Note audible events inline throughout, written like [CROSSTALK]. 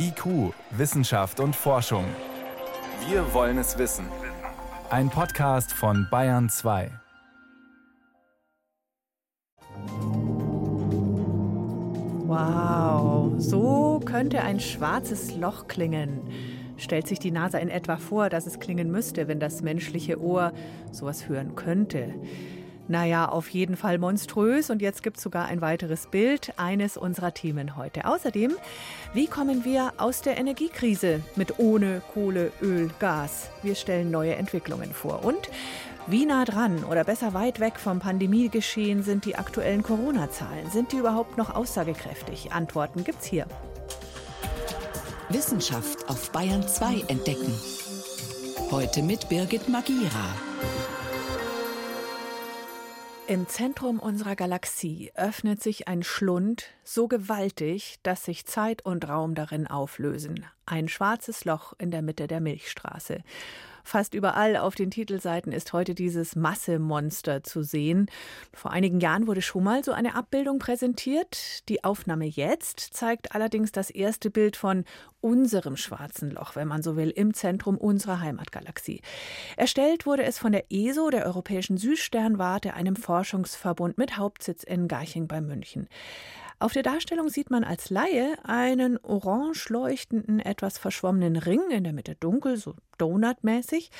IQ, Wissenschaft und Forschung. Wir wollen es wissen. Ein Podcast von Bayern 2. Wow, so könnte ein schwarzes Loch klingen. Stellt sich die NASA in etwa vor, dass es klingen müsste, wenn das menschliche Ohr sowas hören könnte. Naja, auf jeden Fall monströs. Und jetzt gibt es sogar ein weiteres Bild, eines unserer Themen heute. Außerdem, wie kommen wir aus der Energiekrise mit ohne Kohle, Öl, Gas? Wir stellen neue Entwicklungen vor. Und wie nah dran oder besser weit weg vom Pandemiegeschehen sind die aktuellen Corona-Zahlen? Sind die überhaupt noch aussagekräftig? Antworten gibt's hier. Wissenschaft auf Bayern 2 entdecken. Heute mit Birgit Magira. Im Zentrum unserer Galaxie öffnet sich ein Schlund so gewaltig, dass sich Zeit und Raum darin auflösen. Ein schwarzes Loch in der Mitte der Milchstraße. Fast überall auf den Titelseiten ist heute dieses Massemonster zu sehen. Vor einigen Jahren wurde schon mal so eine Abbildung präsentiert. Die Aufnahme jetzt zeigt allerdings das erste Bild von unserem schwarzen Loch, wenn man so will, im Zentrum unserer Heimatgalaxie. Erstellt wurde es von der ESO, der Europäischen Süßsternwarte, einem Forschungsverbund mit Hauptsitz in Garching bei München. Auf der Darstellung sieht man als Laie einen orange leuchtenden, etwas verschwommenen Ring, in der Mitte dunkel, so donutmäßig.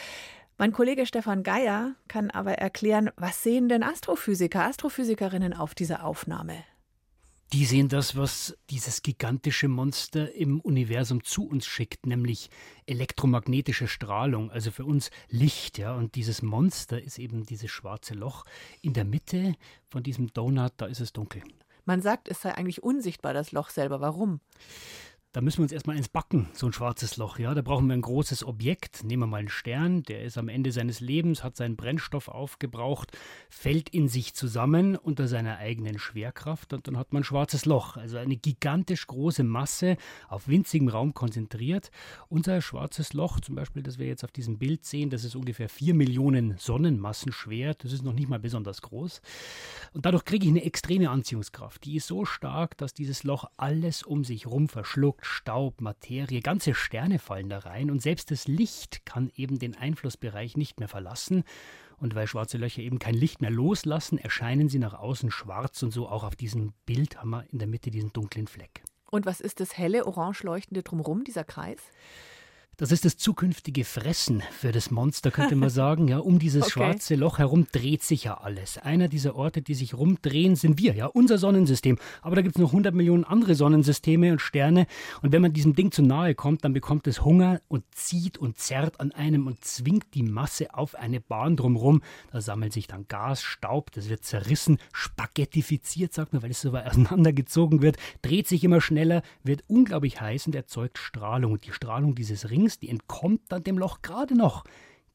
Mein Kollege Stefan Geier kann aber erklären, was sehen denn Astrophysiker, Astrophysikerinnen auf dieser Aufnahme? Die sehen das, was dieses gigantische Monster im Universum zu uns schickt, nämlich elektromagnetische Strahlung, also für uns Licht, ja. Und dieses Monster ist eben dieses schwarze Loch. In der Mitte von diesem Donut, da ist es dunkel. Man sagt, es sei eigentlich unsichtbar, das Loch selber. Warum? Da müssen wir uns erstmal ins Backen, so ein schwarzes Loch. Ja, da brauchen wir ein großes Objekt. Nehmen wir mal einen Stern, der ist am Ende seines Lebens, hat seinen Brennstoff aufgebraucht, fällt in sich zusammen unter seiner eigenen Schwerkraft und dann hat man ein schwarzes Loch. Also eine gigantisch große Masse auf winzigem Raum konzentriert. Unser schwarzes Loch, zum Beispiel, das wir jetzt auf diesem Bild sehen, das ist ungefähr vier Millionen Sonnenmassen schwer. Das ist noch nicht mal besonders groß. Und dadurch kriege ich eine extreme Anziehungskraft. Die ist so stark, dass dieses Loch alles um sich rum verschluckt Staub, Materie, ganze Sterne fallen da rein und selbst das Licht kann eben den Einflussbereich nicht mehr verlassen. Und weil schwarze Löcher eben kein Licht mehr loslassen, erscheinen sie nach außen schwarz und so auch auf diesem Bild haben wir in der Mitte diesen dunklen Fleck. Und was ist das helle, orange leuchtende drumherum, dieser Kreis? Das ist das zukünftige Fressen für das Monster, könnte man sagen. Ja, um dieses [LAUGHS] okay. schwarze Loch herum dreht sich ja alles. Einer dieser Orte, die sich rumdrehen, sind wir, ja, unser Sonnensystem. Aber da gibt es noch 100 Millionen andere Sonnensysteme und Sterne. Und wenn man diesem Ding zu nahe kommt, dann bekommt es Hunger und zieht und zerrt an einem und zwingt die Masse auf eine Bahn drumherum. Da sammelt sich dann Gas, Staub, das wird zerrissen, spaghettifiziert, sagt man, weil es so weit [LAUGHS] auseinandergezogen wird, dreht sich immer schneller, wird unglaublich heiß und erzeugt Strahlung. Und die Strahlung dieses Rings links, die entkommt dann dem Loch gerade noch,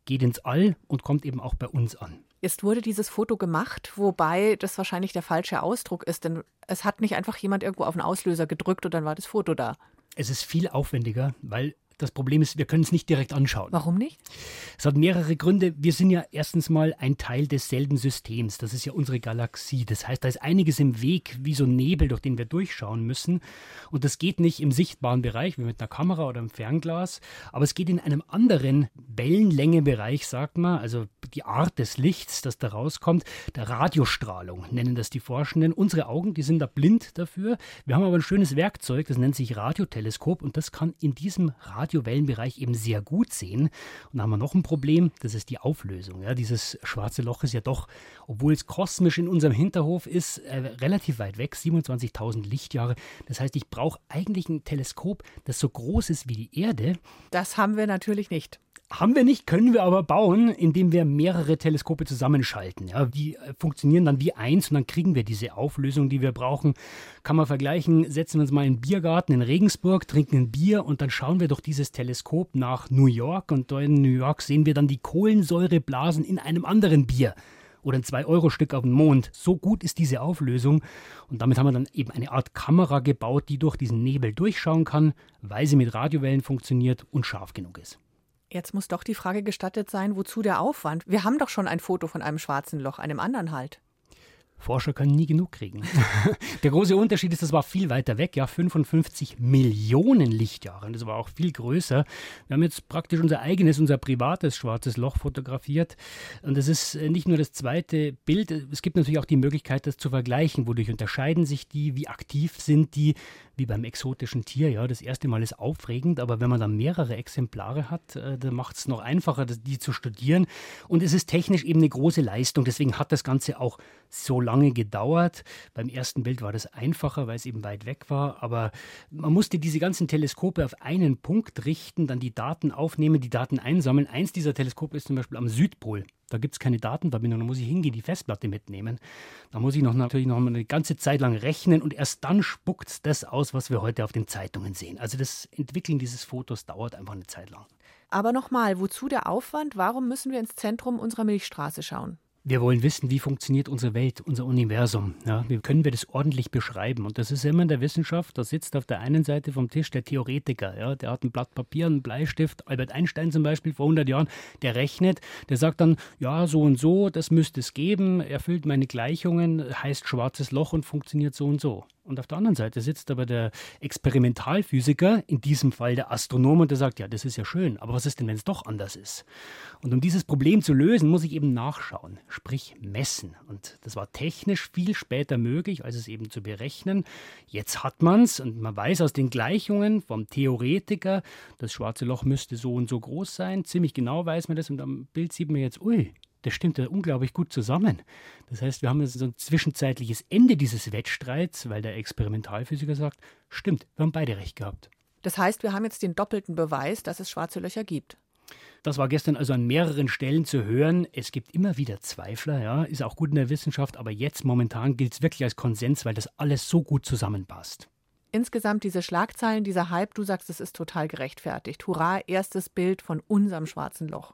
geht ins All und kommt eben auch bei uns an. Jetzt wurde dieses Foto gemacht, wobei das wahrscheinlich der falsche Ausdruck ist, denn es hat nicht einfach jemand irgendwo auf den Auslöser gedrückt und dann war das Foto da. Es ist viel aufwendiger, weil das Problem ist, wir können es nicht direkt anschauen. Warum nicht? Es hat mehrere Gründe. Wir sind ja erstens mal ein Teil desselben Systems. Das ist ja unsere Galaxie. Das heißt, da ist einiges im Weg, wie so ein Nebel, durch den wir durchschauen müssen. Und das geht nicht im sichtbaren Bereich, wie mit einer Kamera oder einem Fernglas, aber es geht in einem anderen Wellenlängebereich, sagt man, also die Art des Lichts, das da rauskommt, der Radiostrahlung nennen das die Forschenden. Unsere Augen, die sind da blind dafür. Wir haben aber ein schönes Werkzeug, das nennt sich Radioteleskop und das kann in diesem Radio Radiowellenbereich eben sehr gut sehen. Und da haben wir noch ein Problem, das ist die Auflösung. Ja, dieses schwarze Loch ist ja doch, obwohl es kosmisch in unserem Hinterhof ist, äh, relativ weit weg, 27.000 Lichtjahre. Das heißt, ich brauche eigentlich ein Teleskop, das so groß ist wie die Erde. Das haben wir natürlich nicht. Haben wir nicht, können wir aber bauen, indem wir mehrere Teleskope zusammenschalten. Ja, die äh, funktionieren dann wie eins und dann kriegen wir diese Auflösung, die wir brauchen. Kann man vergleichen, setzen wir uns mal in den Biergarten in Regensburg, trinken ein Bier und dann schauen wir durch dieses Teleskop nach New York und in New York sehen wir dann die Kohlensäureblasen in einem anderen Bier oder ein 2-Euro-Stück auf dem Mond. So gut ist diese Auflösung. Und damit haben wir dann eben eine Art Kamera gebaut, die durch diesen Nebel durchschauen kann, weil sie mit Radiowellen funktioniert und scharf genug ist. Jetzt muss doch die Frage gestattet sein, wozu der Aufwand? Wir haben doch schon ein Foto von einem schwarzen Loch, einem anderen halt. Forscher können nie genug kriegen. [LAUGHS] Der große Unterschied ist, das war viel weiter weg, ja, 55 Millionen Lichtjahre. Und das war auch viel größer. Wir haben jetzt praktisch unser eigenes, unser privates schwarzes Loch fotografiert. Und das ist äh, nicht nur das zweite Bild, es gibt natürlich auch die Möglichkeit, das zu vergleichen. Wodurch unterscheiden sich die, wie aktiv sind die, wie beim exotischen Tier. Ja, das erste Mal ist aufregend, aber wenn man dann mehrere Exemplare hat, äh, dann macht es noch einfacher, die zu studieren. Und es ist technisch eben eine große Leistung. Deswegen hat das Ganze auch so lange gedauert. Beim ersten Bild war das einfacher, weil es eben weit weg war. Aber man musste diese ganzen Teleskope auf einen Punkt richten, dann die Daten aufnehmen, die Daten einsammeln. Eins dieser Teleskope ist zum Beispiel am Südpol. Da gibt es keine Datenverbindung, da muss ich hingehen, die Festplatte mitnehmen. Da muss ich noch natürlich noch eine ganze Zeit lang rechnen und erst dann spuckt es das aus, was wir heute auf den Zeitungen sehen. Also das Entwickeln dieses Fotos dauert einfach eine Zeit lang. Aber nochmal, wozu der Aufwand? Warum müssen wir ins Zentrum unserer Milchstraße schauen? Wir wollen wissen, wie funktioniert unsere Welt, unser Universum. Ja, wie können wir das ordentlich beschreiben? Und das ist immer in der Wissenschaft. Da sitzt auf der einen Seite vom Tisch der Theoretiker. Ja, der hat ein Blatt Papier, einen Bleistift. Albert Einstein zum Beispiel vor 100 Jahren, der rechnet. Der sagt dann, ja, so und so, das müsste es geben. Erfüllt meine Gleichungen, heißt schwarzes Loch und funktioniert so und so. Und auf der anderen Seite sitzt aber der Experimentalphysiker, in diesem Fall der Astronom, und der sagt, ja, das ist ja schön, aber was ist denn, wenn es doch anders ist? Und um dieses Problem zu lösen, muss ich eben nachschauen, sprich messen. Und das war technisch viel später möglich, als es eben zu berechnen. Jetzt hat man es und man weiß aus den Gleichungen vom Theoretiker, das schwarze Loch müsste so und so groß sein. Ziemlich genau weiß man das und am Bild sieht man jetzt, ui, das stimmt ja unglaublich gut zusammen. Das heißt, wir haben jetzt so ein zwischenzeitliches Ende dieses Wettstreits, weil der Experimentalphysiker sagt, stimmt, wir haben beide recht gehabt. Das heißt, wir haben jetzt den doppelten Beweis, dass es schwarze Löcher gibt. Das war gestern also an mehreren Stellen zu hören. Es gibt immer wieder Zweifler, ja, ist auch gut in der Wissenschaft, aber jetzt momentan gilt es wirklich als Konsens, weil das alles so gut zusammenpasst. Insgesamt diese Schlagzeilen, dieser Hype, du sagst, es ist total gerechtfertigt. Hurra, erstes Bild von unserem schwarzen Loch.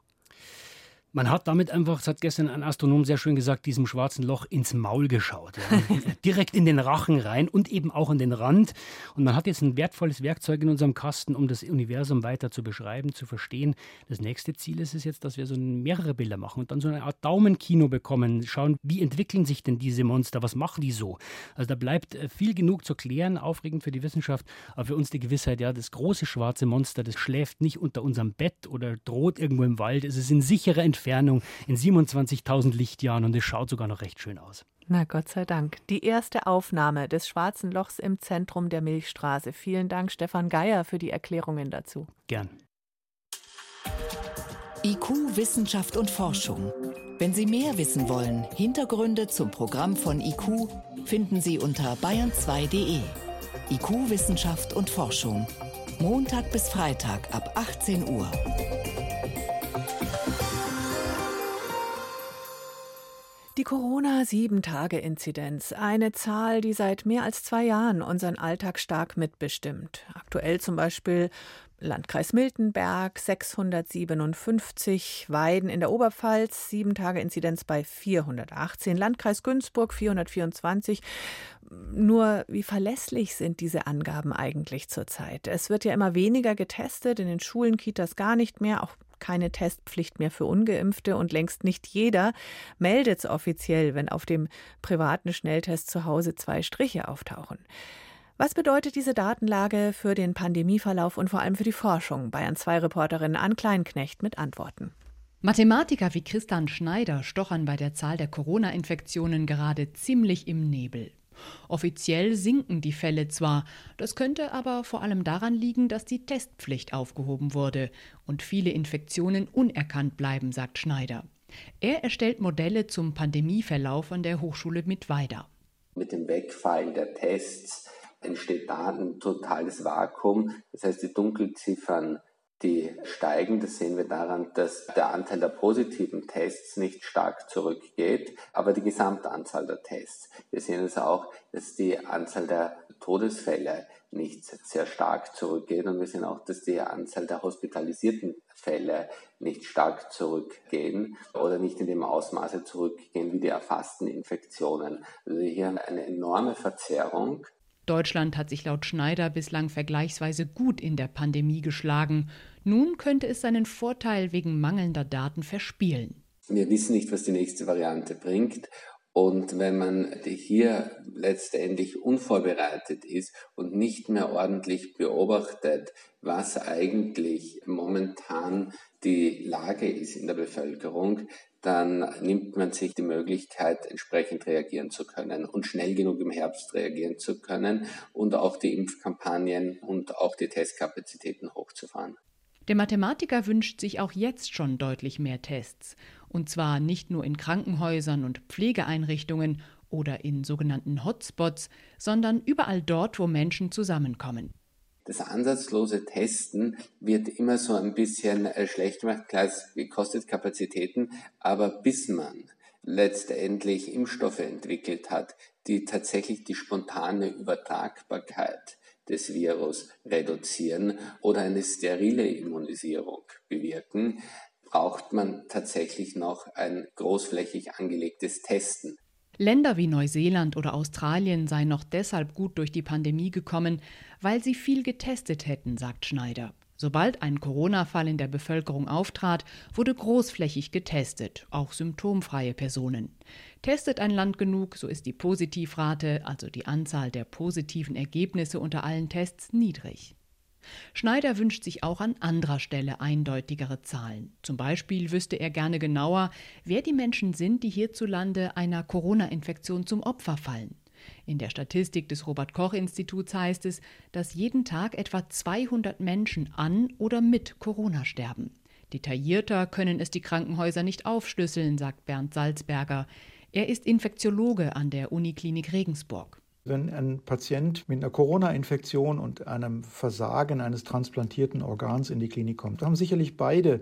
Man hat damit einfach, das hat gestern ein Astronom sehr schön gesagt, diesem schwarzen Loch ins Maul geschaut. Ja. [LAUGHS] Direkt in den Rachen rein und eben auch an den Rand. Und man hat jetzt ein wertvolles Werkzeug in unserem Kasten, um das Universum weiter zu beschreiben, zu verstehen. Das nächste Ziel ist es jetzt, dass wir so mehrere Bilder machen und dann so eine Art Daumenkino bekommen. Schauen, wie entwickeln sich denn diese Monster? Was machen die so? Also da bleibt äh, viel genug zu klären, aufregend für die Wissenschaft, aber für uns die Gewissheit, ja, das große schwarze Monster, das schläft nicht unter unserem Bett oder droht irgendwo im Wald. Es ist in sicherer Entfernung Entfernung in 27.000 Lichtjahren und es schaut sogar noch recht schön aus. Na Gott sei Dank. Die erste Aufnahme des Schwarzen Lochs im Zentrum der Milchstraße. Vielen Dank, Stefan Geier, für die Erklärungen dazu. Gern. IQ, Wissenschaft und Forschung. Wenn Sie mehr wissen wollen, Hintergründe zum Programm von IQ finden Sie unter bayern2.de. IQ, Wissenschaft und Forschung. Montag bis Freitag ab 18 Uhr. Die Corona-Sieben-Tage-Inzidenz, eine Zahl, die seit mehr als zwei Jahren unseren Alltag stark mitbestimmt. Aktuell zum Beispiel Landkreis Miltenberg 657, Weiden in der Oberpfalz, sieben Tage Inzidenz bei 418, Landkreis Günzburg 424. Nur wie verlässlich sind diese Angaben eigentlich zurzeit? Es wird ja immer weniger getestet, in den Schulen, Kitas gar nicht mehr, auch keine Testpflicht mehr für ungeimpfte und längst nicht jeder meldet es offiziell, wenn auf dem privaten Schnelltest zu Hause zwei Striche auftauchen. Was bedeutet diese Datenlage für den Pandemieverlauf und vor allem für die Forschung? Bayern 2 Reporterin Ann Kleinknecht mit Antworten. Mathematiker wie Christian Schneider stochern bei der Zahl der Corona-Infektionen gerade ziemlich im Nebel. Offiziell sinken die Fälle zwar, das könnte aber vor allem daran liegen, dass die Testpflicht aufgehoben wurde und viele Infektionen unerkannt bleiben, sagt Schneider. Er erstellt Modelle zum Pandemieverlauf an der Hochschule Mittweida. Mit dem Wegfallen der Tests entsteht da ein totales Vakuum. Das heißt, die Dunkelziffern die steigen. Das sehen wir daran, dass der Anteil der positiven Tests nicht stark zurückgeht, aber die Gesamtanzahl der Tests. Wir sehen es auch, dass die Anzahl der Todesfälle nicht sehr stark zurückgeht und wir sehen auch, dass die Anzahl der hospitalisierten Fälle nicht stark zurückgehen oder nicht in dem Ausmaße zurückgehen wie die erfassten Infektionen. Also hier eine enorme Verzerrung Deutschland hat sich laut Schneider bislang vergleichsweise gut in der Pandemie geschlagen. Nun könnte es seinen Vorteil wegen mangelnder Daten verspielen. Wir wissen nicht, was die nächste Variante bringt Und wenn man hier letztendlich unvorbereitet ist und nicht mehr ordentlich beobachtet, was eigentlich momentan die Lage ist in der Bevölkerung, dann nimmt man sich die Möglichkeit, entsprechend reagieren zu können und schnell genug im Herbst reagieren zu können und auch die Impfkampagnen und auch die Testkapazitäten hochzufahren. Der Mathematiker wünscht sich auch jetzt schon deutlich mehr Tests. Und zwar nicht nur in Krankenhäusern und Pflegeeinrichtungen oder in sogenannten Hotspots, sondern überall dort, wo Menschen zusammenkommen. Das ansatzlose Testen wird immer so ein bisschen äh, schlecht gemacht. Klar, es kostet Kapazitäten, aber bis man letztendlich Impfstoffe entwickelt hat, die tatsächlich die spontane Übertragbarkeit des Virus reduzieren oder eine sterile Immunisierung bewirken, braucht man tatsächlich noch ein großflächig angelegtes Testen. Länder wie Neuseeland oder Australien seien noch deshalb gut durch die Pandemie gekommen, weil sie viel getestet hätten, sagt Schneider. Sobald ein Corona-Fall in der Bevölkerung auftrat, wurde großflächig getestet, auch symptomfreie Personen. Testet ein Land genug, so ist die Positivrate, also die Anzahl der positiven Ergebnisse unter allen Tests, niedrig. Schneider wünscht sich auch an anderer Stelle eindeutigere Zahlen. Zum Beispiel wüsste er gerne genauer, wer die Menschen sind, die hierzulande einer Corona-Infektion zum Opfer fallen. In der Statistik des Robert Koch Instituts heißt es, dass jeden Tag etwa 200 Menschen an oder mit Corona sterben. Detaillierter können es die Krankenhäuser nicht aufschlüsseln, sagt Bernd Salzberger. Er ist Infektiologe an der Uniklinik Regensburg. Wenn ein Patient mit einer Corona-Infektion und einem Versagen eines transplantierten Organs in die Klinik kommt, haben sicherlich beide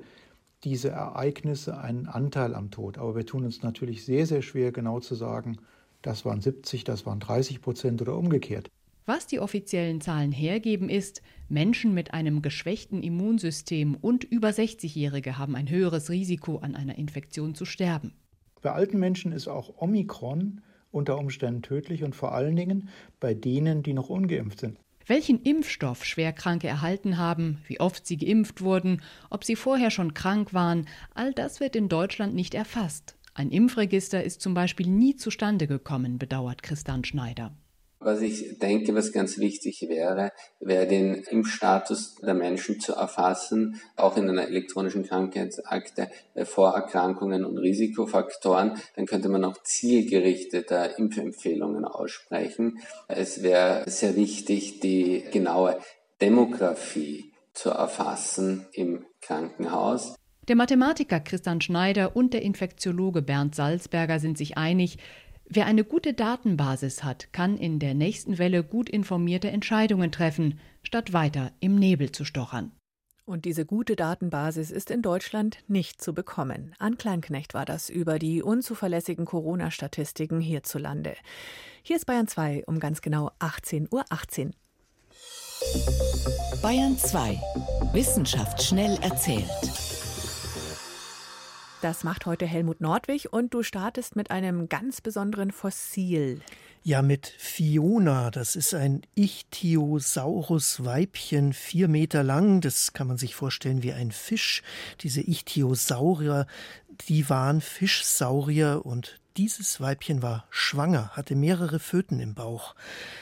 diese Ereignisse einen Anteil am Tod. Aber wir tun uns natürlich sehr, sehr schwer, genau zu sagen, das waren 70, das waren 30 Prozent oder umgekehrt. Was die offiziellen Zahlen hergeben, ist, Menschen mit einem geschwächten Immunsystem und über 60-Jährige haben ein höheres Risiko, an einer Infektion zu sterben. Bei alten Menschen ist auch Omikron unter Umständen tödlich und vor allen Dingen bei denen, die noch ungeimpft sind. Welchen Impfstoff Schwerkranke erhalten haben, wie oft sie geimpft wurden, ob sie vorher schon krank waren, all das wird in Deutschland nicht erfasst. Ein Impfregister ist zum Beispiel nie zustande gekommen, bedauert Christian Schneider. Was ich denke, was ganz wichtig wäre, wäre den Impfstatus der Menschen zu erfassen, auch in einer elektronischen Krankheitsakte, äh, Vorerkrankungen und Risikofaktoren. Dann könnte man auch zielgerichteter Impfempfehlungen aussprechen. Es wäre sehr wichtig, die genaue Demografie zu erfassen im Krankenhaus. Der Mathematiker Christian Schneider und der Infektiologe Bernd Salzberger sind sich einig, wer eine gute Datenbasis hat, kann in der nächsten Welle gut informierte Entscheidungen treffen, statt weiter im Nebel zu stochern. Und diese gute Datenbasis ist in Deutschland nicht zu bekommen. An Kleinknecht war das über die unzuverlässigen Corona-Statistiken hierzulande. Hier ist Bayern 2 um ganz genau 18.18 Uhr. 18. Bayern 2. Wissenschaft schnell erzählt. Das macht heute Helmut Nordwig und du startest mit einem ganz besonderen Fossil. Ja, mit Fiona. Das ist ein Ichthyosaurus-Weibchen, vier Meter lang. Das kann man sich vorstellen wie ein Fisch. Diese Ichthyosaurier, die waren Fischsaurier und dieses Weibchen war schwanger, hatte mehrere Föten im Bauch.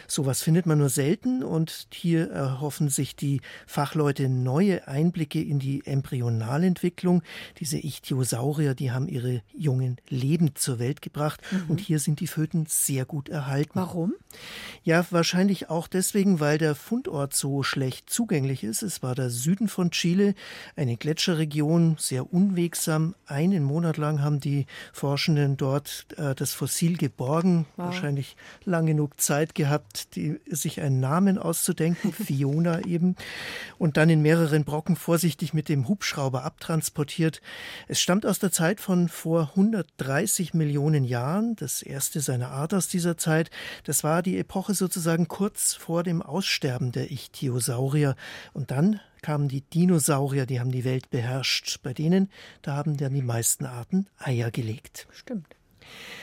Sowas findet man nur selten und hier erhoffen sich die Fachleute neue Einblicke in die Embryonalentwicklung. Diese Ichthyosaurier, die haben ihre Jungen lebend zur Welt gebracht mhm. und hier sind die Föten sehr gut erhalten. Warum? Ja, wahrscheinlich auch deswegen, weil der Fundort so schlecht zugänglich ist. Es war der Süden von Chile, eine Gletscherregion, sehr unwegsam. Einen Monat lang haben die Forschenden dort äh, das Fossil geborgen, wow. wahrscheinlich lang genug Zeit gehabt, die, sich einen Namen auszudenken, [LAUGHS] Fiona eben, und dann in mehreren Brocken vorsichtig mit dem Hubschrauber abtransportiert. Es stammt aus der Zeit von vor 130 Millionen Jahren, das erste seiner Art aus dieser Zeit. Das war die Epoche sozusagen kurz vor dem Aussterben der Ichthyosaurier. Und dann kamen die Dinosaurier, die haben die Welt beherrscht. Bei denen, da haben dann die meisten Arten Eier gelegt. Stimmt.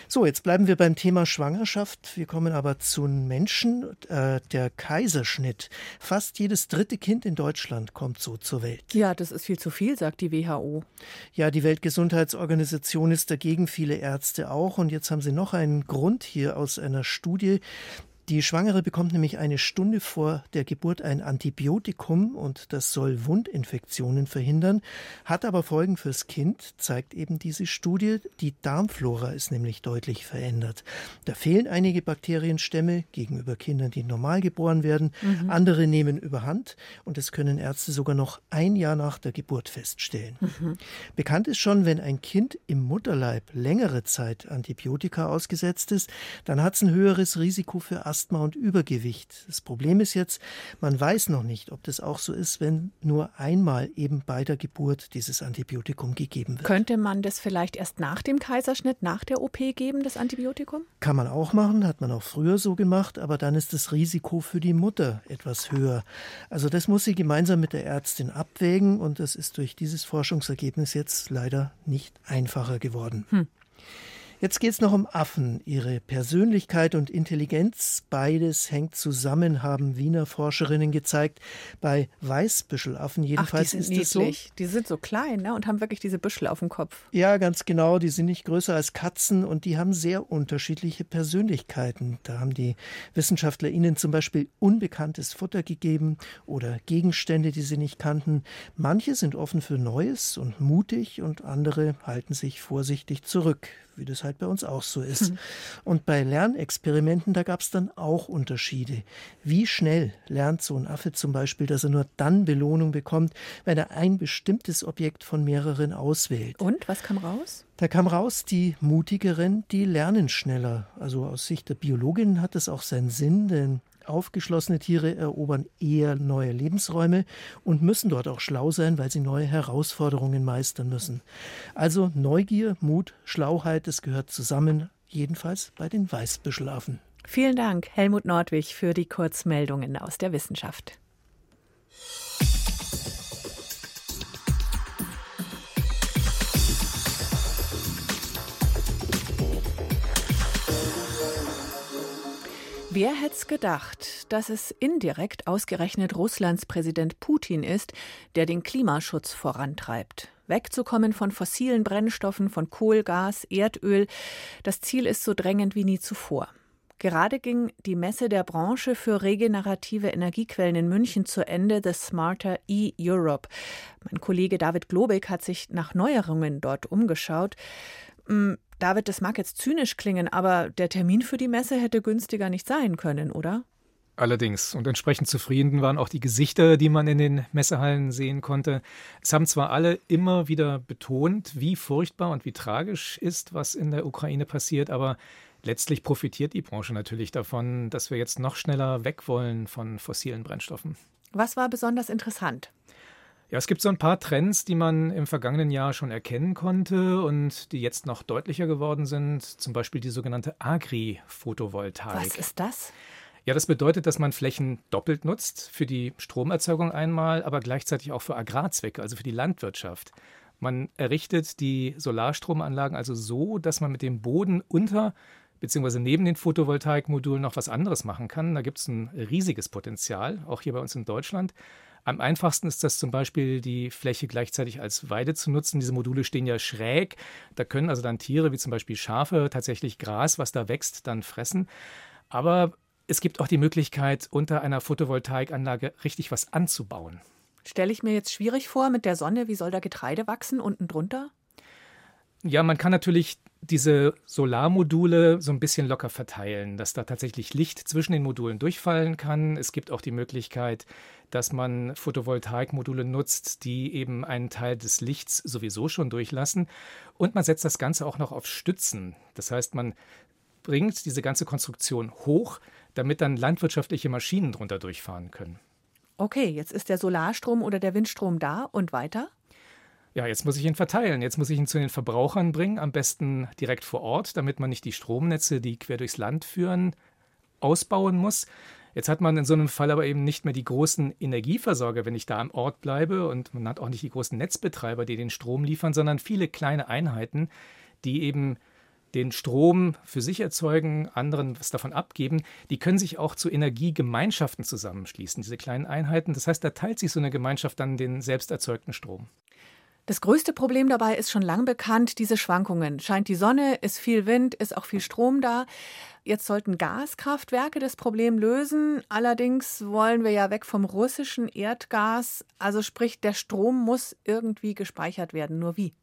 So, jetzt bleiben wir beim Thema Schwangerschaft. Wir kommen aber zu Menschen. Äh, der Kaiserschnitt. Fast jedes dritte Kind in Deutschland kommt so zur Welt. Ja, das ist viel zu viel, sagt die WHO. Ja, die Weltgesundheitsorganisation ist dagegen, viele Ärzte auch. Und jetzt haben sie noch einen Grund hier aus einer Studie. Die Schwangere bekommt nämlich eine Stunde vor der Geburt ein Antibiotikum und das soll Wundinfektionen verhindern, hat aber Folgen fürs Kind, zeigt eben diese Studie. Die Darmflora ist nämlich deutlich verändert. Da fehlen einige Bakterienstämme gegenüber Kindern, die normal geboren werden. Mhm. Andere nehmen überhand und das können Ärzte sogar noch ein Jahr nach der Geburt feststellen. Mhm. Bekannt ist schon, wenn ein Kind im Mutterleib längere Zeit Antibiotika ausgesetzt ist, dann hat es ein höheres Risiko für Asthma und Übergewicht. Das Problem ist jetzt, man weiß noch nicht, ob das auch so ist, wenn nur einmal eben bei der Geburt dieses Antibiotikum gegeben wird. Könnte man das vielleicht erst nach dem Kaiserschnitt, nach der OP geben, das Antibiotikum? Kann man auch machen, hat man auch früher so gemacht, aber dann ist das Risiko für die Mutter etwas höher. Also das muss sie gemeinsam mit der Ärztin abwägen und das ist durch dieses Forschungsergebnis jetzt leider nicht einfacher geworden. Hm. Jetzt geht es noch um Affen. Ihre Persönlichkeit und Intelligenz, beides hängt zusammen, haben Wiener Forscherinnen gezeigt. Bei Weißbüschelaffen jedenfalls Ach, die sind ist niedlich. so. Die sind so klein ne, und haben wirklich diese Büschel auf dem Kopf. Ja, ganz genau. Die sind nicht größer als Katzen und die haben sehr unterschiedliche Persönlichkeiten. Da haben die Wissenschaftler ihnen zum Beispiel unbekanntes Futter gegeben oder Gegenstände, die sie nicht kannten. Manche sind offen für Neues und mutig und andere halten sich vorsichtig zurück wie das halt bei uns auch so ist. Mhm. Und bei Lernexperimenten, da gab es dann auch Unterschiede. Wie schnell lernt so ein Affe zum Beispiel, dass er nur dann Belohnung bekommt, wenn er ein bestimmtes Objekt von mehreren auswählt. Und was kam raus? Da kam raus, die mutigeren, die lernen schneller. Also aus Sicht der Biologin hat das auch seinen Sinn, denn Aufgeschlossene Tiere erobern eher neue Lebensräume und müssen dort auch schlau sein, weil sie neue Herausforderungen meistern müssen. Also Neugier, Mut, Schlauheit, das gehört zusammen, jedenfalls bei den Weißbüschelaffen. Vielen Dank, Helmut Nordwig, für die Kurzmeldungen aus der Wissenschaft. Wer hätte es gedacht, dass es indirekt ausgerechnet Russlands Präsident Putin ist, der den Klimaschutz vorantreibt? Wegzukommen von fossilen Brennstoffen, von Kohl, Gas, Erdöl. Das Ziel ist so drängend wie nie zuvor. Gerade ging die Messe der Branche für regenerative Energiequellen in München zu Ende, The Smarter E-Europe. Mein Kollege David Globig hat sich nach Neuerungen dort umgeschaut. David, das mag jetzt zynisch klingen, aber der Termin für die Messe hätte günstiger nicht sein können, oder? Allerdings. Und entsprechend zufrieden waren auch die Gesichter, die man in den Messehallen sehen konnte. Es haben zwar alle immer wieder betont, wie furchtbar und wie tragisch ist, was in der Ukraine passiert, aber letztlich profitiert die Branche natürlich davon, dass wir jetzt noch schneller weg wollen von fossilen Brennstoffen. Was war besonders interessant? Ja, es gibt so ein paar Trends, die man im vergangenen Jahr schon erkennen konnte und die jetzt noch deutlicher geworden sind. Zum Beispiel die sogenannte Agri-Photovoltaik. Was ist das? Ja, das bedeutet, dass man Flächen doppelt nutzt, für die Stromerzeugung einmal, aber gleichzeitig auch für Agrarzwecke, also für die Landwirtschaft. Man errichtet die Solarstromanlagen also so, dass man mit dem Boden unter bzw. neben den Photovoltaikmodulen noch was anderes machen kann. Da gibt es ein riesiges Potenzial, auch hier bei uns in Deutschland. Am einfachsten ist das zum Beispiel, die Fläche gleichzeitig als Weide zu nutzen. Diese Module stehen ja schräg. Da können also dann Tiere wie zum Beispiel Schafe tatsächlich Gras, was da wächst, dann fressen. Aber es gibt auch die Möglichkeit, unter einer Photovoltaikanlage richtig was anzubauen. Stelle ich mir jetzt schwierig vor mit der Sonne. Wie soll da Getreide wachsen unten drunter? Ja, man kann natürlich diese Solarmodule so ein bisschen locker verteilen, dass da tatsächlich Licht zwischen den Modulen durchfallen kann. Es gibt auch die Möglichkeit, dass man Photovoltaikmodule nutzt, die eben einen Teil des Lichts sowieso schon durchlassen. Und man setzt das Ganze auch noch auf Stützen. Das heißt, man bringt diese ganze Konstruktion hoch, damit dann landwirtschaftliche Maschinen drunter durchfahren können. Okay, jetzt ist der Solarstrom oder der Windstrom da und weiter? Ja, jetzt muss ich ihn verteilen. Jetzt muss ich ihn zu den Verbrauchern bringen, am besten direkt vor Ort, damit man nicht die Stromnetze, die quer durchs Land führen, ausbauen muss. Jetzt hat man in so einem Fall aber eben nicht mehr die großen Energieversorger, wenn ich da am Ort bleibe, und man hat auch nicht die großen Netzbetreiber, die den Strom liefern, sondern viele kleine Einheiten, die eben den Strom für sich erzeugen, anderen was davon abgeben, die können sich auch zu Energiegemeinschaften zusammenschließen, diese kleinen Einheiten. Das heißt, da teilt sich so eine Gemeinschaft dann den selbst erzeugten Strom. Das größte Problem dabei ist schon lang bekannt, diese Schwankungen. Scheint die Sonne, ist viel Wind, ist auch viel Strom da. Jetzt sollten Gaskraftwerke das Problem lösen. Allerdings wollen wir ja weg vom russischen Erdgas. Also sprich, der Strom muss irgendwie gespeichert werden. Nur wie?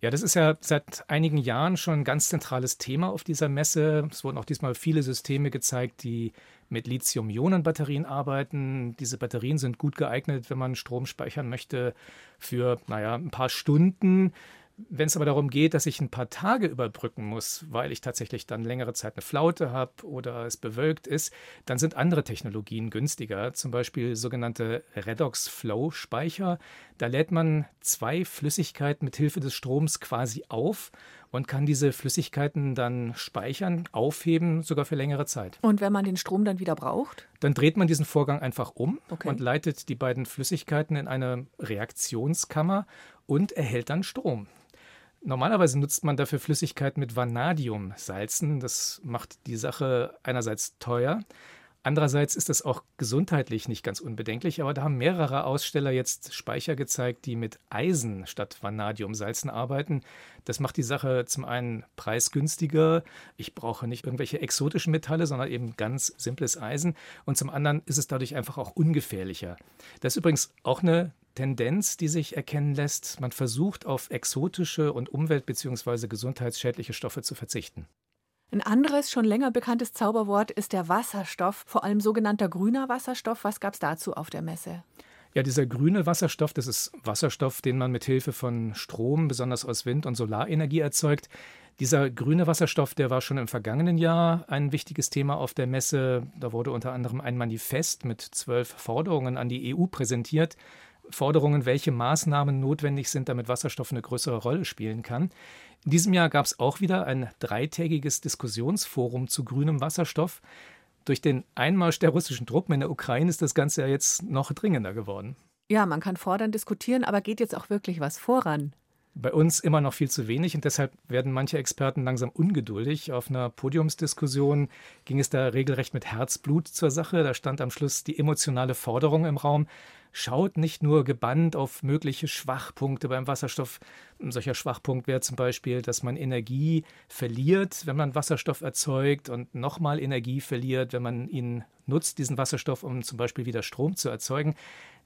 Ja, das ist ja seit einigen Jahren schon ein ganz zentrales Thema auf dieser Messe. Es wurden auch diesmal viele Systeme gezeigt, die mit Lithium-Ionen-Batterien arbeiten. Diese Batterien sind gut geeignet, wenn man Strom speichern möchte für, naja, ein paar Stunden. Wenn es aber darum geht, dass ich ein paar Tage überbrücken muss, weil ich tatsächlich dann längere Zeit eine Flaute habe oder es bewölkt ist, dann sind andere Technologien günstiger, zum Beispiel sogenannte Redox-Flow-Speicher. Da lädt man zwei Flüssigkeiten mit Hilfe des Stroms quasi auf und kann diese Flüssigkeiten dann speichern, aufheben, sogar für längere Zeit. Und wenn man den Strom dann wieder braucht? Dann dreht man diesen Vorgang einfach um okay. und leitet die beiden Flüssigkeiten in eine Reaktionskammer und erhält dann Strom. Normalerweise nutzt man dafür Flüssigkeit mit Vanadiumsalzen. Das macht die Sache einerseits teuer. Andererseits ist das auch gesundheitlich nicht ganz unbedenklich, aber da haben mehrere Aussteller jetzt Speicher gezeigt, die mit Eisen statt Vanadiumsalzen arbeiten. Das macht die Sache zum einen preisgünstiger. Ich brauche nicht irgendwelche exotischen Metalle, sondern eben ganz simples Eisen. Und zum anderen ist es dadurch einfach auch ungefährlicher. Das ist übrigens auch eine Tendenz, die sich erkennen lässt. Man versucht auf exotische und umwelt- bzw. gesundheitsschädliche Stoffe zu verzichten. Ein anderes, schon länger bekanntes Zauberwort ist der Wasserstoff, vor allem sogenannter grüner Wasserstoff. Was gab es dazu auf der Messe? Ja, dieser grüne Wasserstoff, das ist Wasserstoff, den man mit Hilfe von Strom, besonders aus Wind- und Solarenergie erzeugt. Dieser grüne Wasserstoff, der war schon im vergangenen Jahr ein wichtiges Thema auf der Messe. Da wurde unter anderem ein Manifest mit zwölf Forderungen an die EU präsentiert. Forderungen, welche Maßnahmen notwendig sind, damit Wasserstoff eine größere Rolle spielen kann. In diesem Jahr gab es auch wieder ein dreitägiges Diskussionsforum zu grünem Wasserstoff. Durch den Einmarsch der russischen Truppen in der Ukraine ist das Ganze ja jetzt noch dringender geworden. Ja, man kann fordern, diskutieren, aber geht jetzt auch wirklich was voran? Bei uns immer noch viel zu wenig und deshalb werden manche Experten langsam ungeduldig. Auf einer Podiumsdiskussion ging es da regelrecht mit Herzblut zur Sache. Da stand am Schluss die emotionale Forderung im Raum, schaut nicht nur gebannt auf mögliche Schwachpunkte beim Wasserstoff. Ein solcher Schwachpunkt wäre zum Beispiel, dass man Energie verliert, wenn man Wasserstoff erzeugt und nochmal Energie verliert, wenn man ihn nutzt, diesen Wasserstoff, um zum Beispiel wieder Strom zu erzeugen.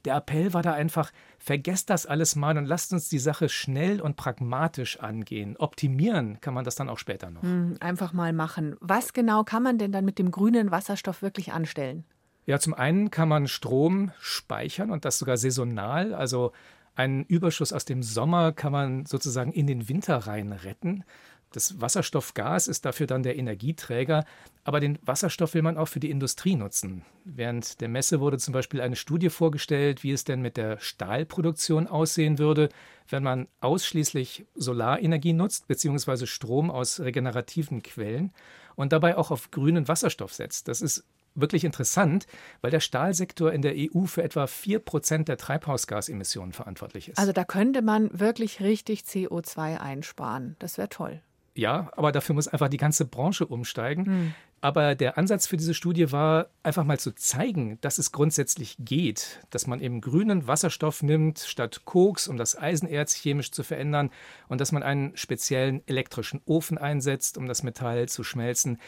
Der Appell war da einfach, vergesst das alles mal und lasst uns die Sache schnell und pragmatisch angehen. Optimieren kann man das dann auch später noch. Hm, einfach mal machen. Was genau kann man denn dann mit dem grünen Wasserstoff wirklich anstellen? Ja, zum einen kann man Strom speichern und das sogar saisonal. Also einen Überschuss aus dem Sommer kann man sozusagen in den Winter rein retten. Das Wasserstoffgas ist dafür dann der Energieträger, aber den Wasserstoff will man auch für die Industrie nutzen. Während der Messe wurde zum Beispiel eine Studie vorgestellt, wie es denn mit der Stahlproduktion aussehen würde, wenn man ausschließlich Solarenergie nutzt, beziehungsweise Strom aus regenerativen Quellen und dabei auch auf grünen Wasserstoff setzt. Das ist wirklich interessant, weil der Stahlsektor in der EU für etwa 4 Prozent der Treibhausgasemissionen verantwortlich ist. Also da könnte man wirklich richtig CO2 einsparen. Das wäre toll. Ja, aber dafür muss einfach die ganze Branche umsteigen. Hm. Aber der Ansatz für diese Studie war, einfach mal zu zeigen, dass es grundsätzlich geht, dass man eben grünen Wasserstoff nimmt statt Koks, um das Eisenerz chemisch zu verändern und dass man einen speziellen elektrischen Ofen einsetzt, um das Metall zu schmelzen.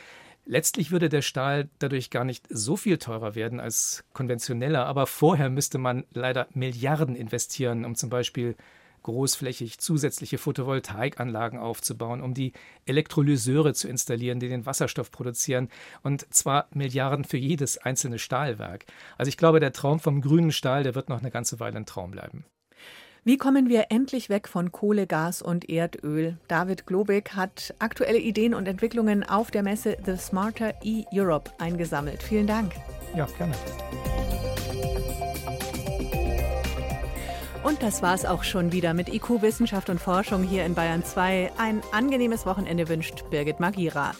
Letztlich würde der Stahl dadurch gar nicht so viel teurer werden als konventioneller, aber vorher müsste man leider Milliarden investieren, um zum Beispiel großflächig zusätzliche Photovoltaikanlagen aufzubauen, um die Elektrolyseure zu installieren, die den Wasserstoff produzieren, und zwar Milliarden für jedes einzelne Stahlwerk. Also ich glaube, der Traum vom grünen Stahl, der wird noch eine ganze Weile ein Traum bleiben. Wie kommen wir endlich weg von Kohle, Gas und Erdöl? David Globig hat aktuelle Ideen und Entwicklungen auf der Messe The Smarter E-Europe eingesammelt. Vielen Dank. Ja, gerne. Und das war es auch schon wieder mit IQ Wissenschaft und Forschung hier in Bayern 2. Ein angenehmes Wochenende wünscht Birgit Magira.